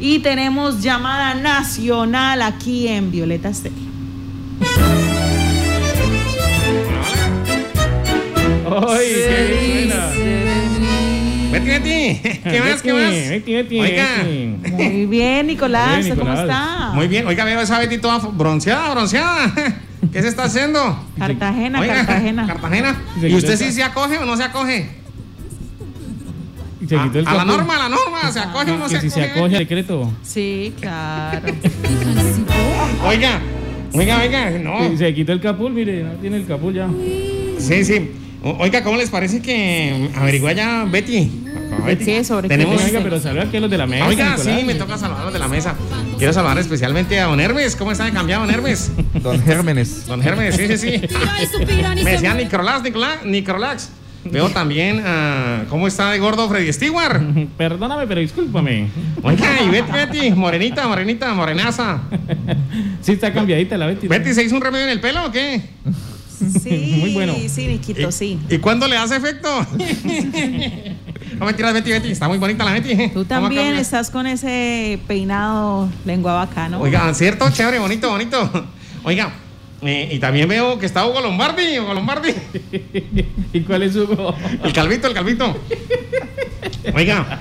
Y tenemos llamada nacional aquí en Violeta Estéreo. ¡Ay, qué buena! Betty, Betty, ¿qué más, qué más? Betty, Betty, Oiga. Muy bien, Nicolás, Muy bien, ¿cómo Nicolás. está? Muy bien, oiga, veo esa Betty toda bronceada, bronceada. ¿Qué se está haciendo? Cartagena, Oiga, Cartagena. Cartagena. ¿Y usted sí se acoge o no se acoge? Y se quitó el a, a la norma, a la norma, ¿se acoge o no se Que si acoge? se acoge al decreto. Sí, claro. Oiga, oiga, oiga, no. Y Se quitó el capul, mire, no tiene el capul ya. Sí, sí. Oiga, ¿cómo les parece que averigua ya Betty? ¿De qué? ¿Sobre? Tenemos... Oiga, pero saluda a los de la mesa. Oiga, Nicolás. sí, me toca saludar a los de la mesa. Quiero saludar especialmente a Don Hermes. ¿Cómo está de cambiado, Don Hermes? Don Gérmenes. Don Hermes, sí, sí, sí. Me decían Nicolás, Nicolás, Nicolás. Veo también a... ¿Cómo está de gordo Freddy Stewart? Perdóname, pero discúlpame. Oiga, y Betty, Betty, morenita, morenita, morenaza. Sí, está cambiadita la Betty. ¿Betty se hizo un remedio en el pelo o qué? Sí, Muy bueno. sí, Niquito, sí. ¿Y cuándo le hace efecto? No mentiras, Betty, Betty. Está muy bonita la Betty. Tú ¿Cómo también estás con ese peinado lengua bacano. Oiga, cierto, chévere, bonito, bonito. Oiga, eh, y también veo que está Hugo Lombardi, Hugo Lombardi. ¿Y cuál es su El calvito, el calvito. Oiga,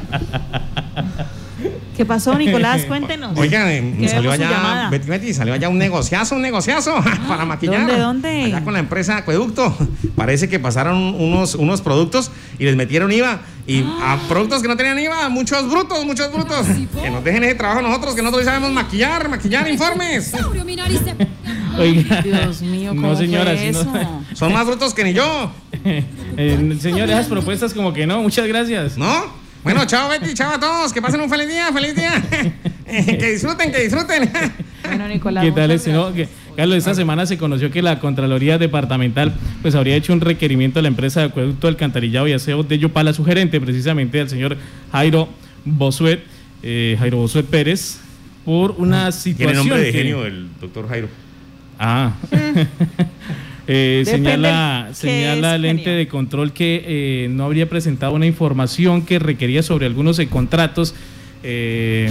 ¿Qué pasó, Nicolás? Cuéntenos. oiga, eh, salió allá. Betty, Betty, salió allá un negociazo, un negociazo para maquillar. ¿Dónde, dónde? Allá con la empresa Acueducto. Parece que pasaron unos, unos productos y les metieron IVA. Y Ah. a productos que no tenían IVA, muchos brutos, muchos brutos. Que nos dejen ese trabajo nosotros, que nosotros sabemos maquillar, maquillar informes. Oiga. Dios mío, ¿cómo No, señora, fue no-? Son más brutos que ni yo, Eh, señor, esas propuestas como que no, muchas gracias. ¿no? Bueno, chao Betty, chao a todos, que pasen un feliz día, feliz día. que disfruten, que disfruten. Bueno, Nicolás. ¿Qué tal este, no? Que- Carlos, esta semana se conoció que la Contraloría Departamental pues habría hecho un requerimiento a la empresa de acueducto, alcantarillado y aseo de Yopal a su gerente, precisamente al señor Jairo Bosuet, eh, Jairo Bosuet Pérez, por una situación. que- el doctor Jairo. Ah. Eh, señala señala el ente de control que eh, no habría presentado una información que requería sobre algunos eh, contratos eh,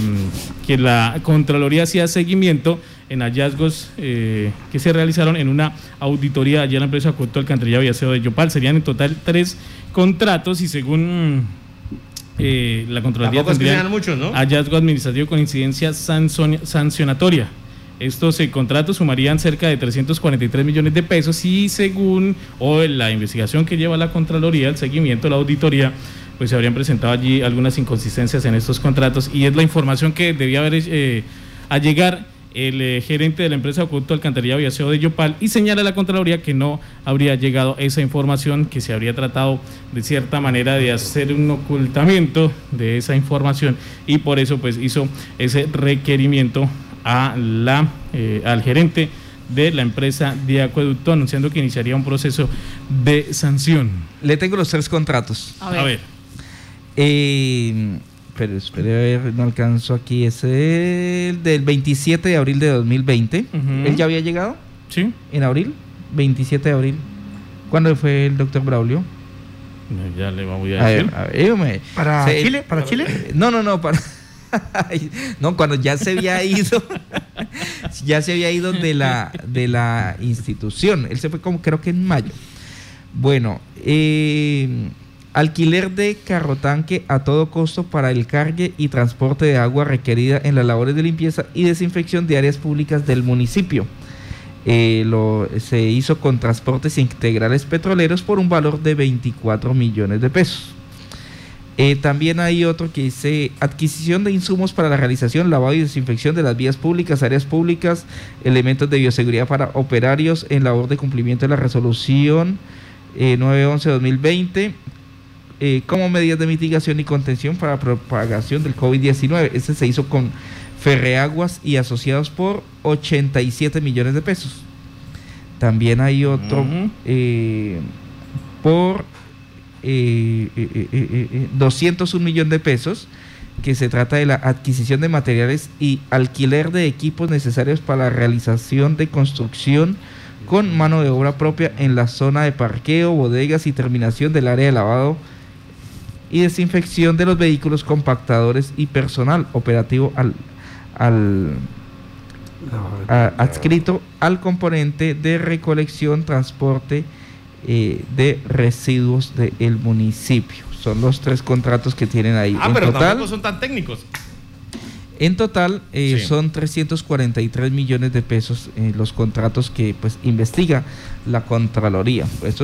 que la Contraloría hacía seguimiento en hallazgos eh, que se realizaron en una auditoría allá en la empresa Acueducto Alcantarillado y Aseo de Yopal. Serían en total tres contratos y según eh, la Contraloría tendrían sean muchos, ¿no? hallazgo administrativo con incidencia sancionatoria. Estos eh, contratos sumarían cerca de 343 millones de pesos y según o la investigación que lleva la Contraloría, el seguimiento, la auditoría, pues se habrían presentado allí algunas inconsistencias en estos contratos y es la información que debía haber eh, a llegar el eh, gerente de la empresa Acueducto Alcantarillado y Aseo de Yopal y señala a la Contraloría que no habría llegado esa información, que se habría tratado de cierta manera de hacer un ocultamiento de esa información y por eso pues hizo ese requerimiento a la, eh, al gerente de la empresa de Acueducto anunciando que iniciaría un proceso de sanción. Le tengo los tres contratos. A ver. A ver. Eh, pero espere a ver, no alcanzo aquí. Es el del 27 de abril de 2020. Ujú. ¿Él ya había llegado ¿Sí? en abril? 27 de abril. ¿Cuándo fue el doctor Braulio? Ya le voy a A decir. ver, a ver, dígame. ¿Para Chile? ¿Para Chile? No, no, no, para. no, cuando ya se había ido, ya se había ido de la, de la institución. Él se fue como creo que en mayo. Bueno, eh, alquiler de carrotanque a todo costo para el cargue y transporte de agua requerida en las labores de limpieza y desinfección de áreas públicas del municipio. Eh, lo, se hizo con transportes integrales petroleros por un valor de 24 millones de pesos. Eh, también hay otro que dice adquisición de insumos para la realización, lavado y desinfección de las vías públicas, áreas públicas, elementos de bioseguridad para operarios en labor de cumplimiento de la resolución eh, 911-2020 eh, como medidas de mitigación y contención para propagación del COVID-19. Este se hizo con Ferreaguas y asociados por 87 millones de pesos. También hay otro eh, por eh, eh, eh, eh, 201 millones de pesos que se trata de la adquisición de materiales y alquiler de equipos necesarios para la realización de construcción con mano de obra propia en la zona de parqueo, bodegas y terminación del área de lavado y desinfección de los vehículos compactadores y personal operativo al, al a- adscrito al componente de recolección, transporte eh, de residuos del municipio. Son los tres contratos que tienen ahí. Ah, en pero total, tampoco son tan técnicos. en total eh, Sí. son 343 millones de pesos eh, los contratos que pues investiga la Contraloría. Esto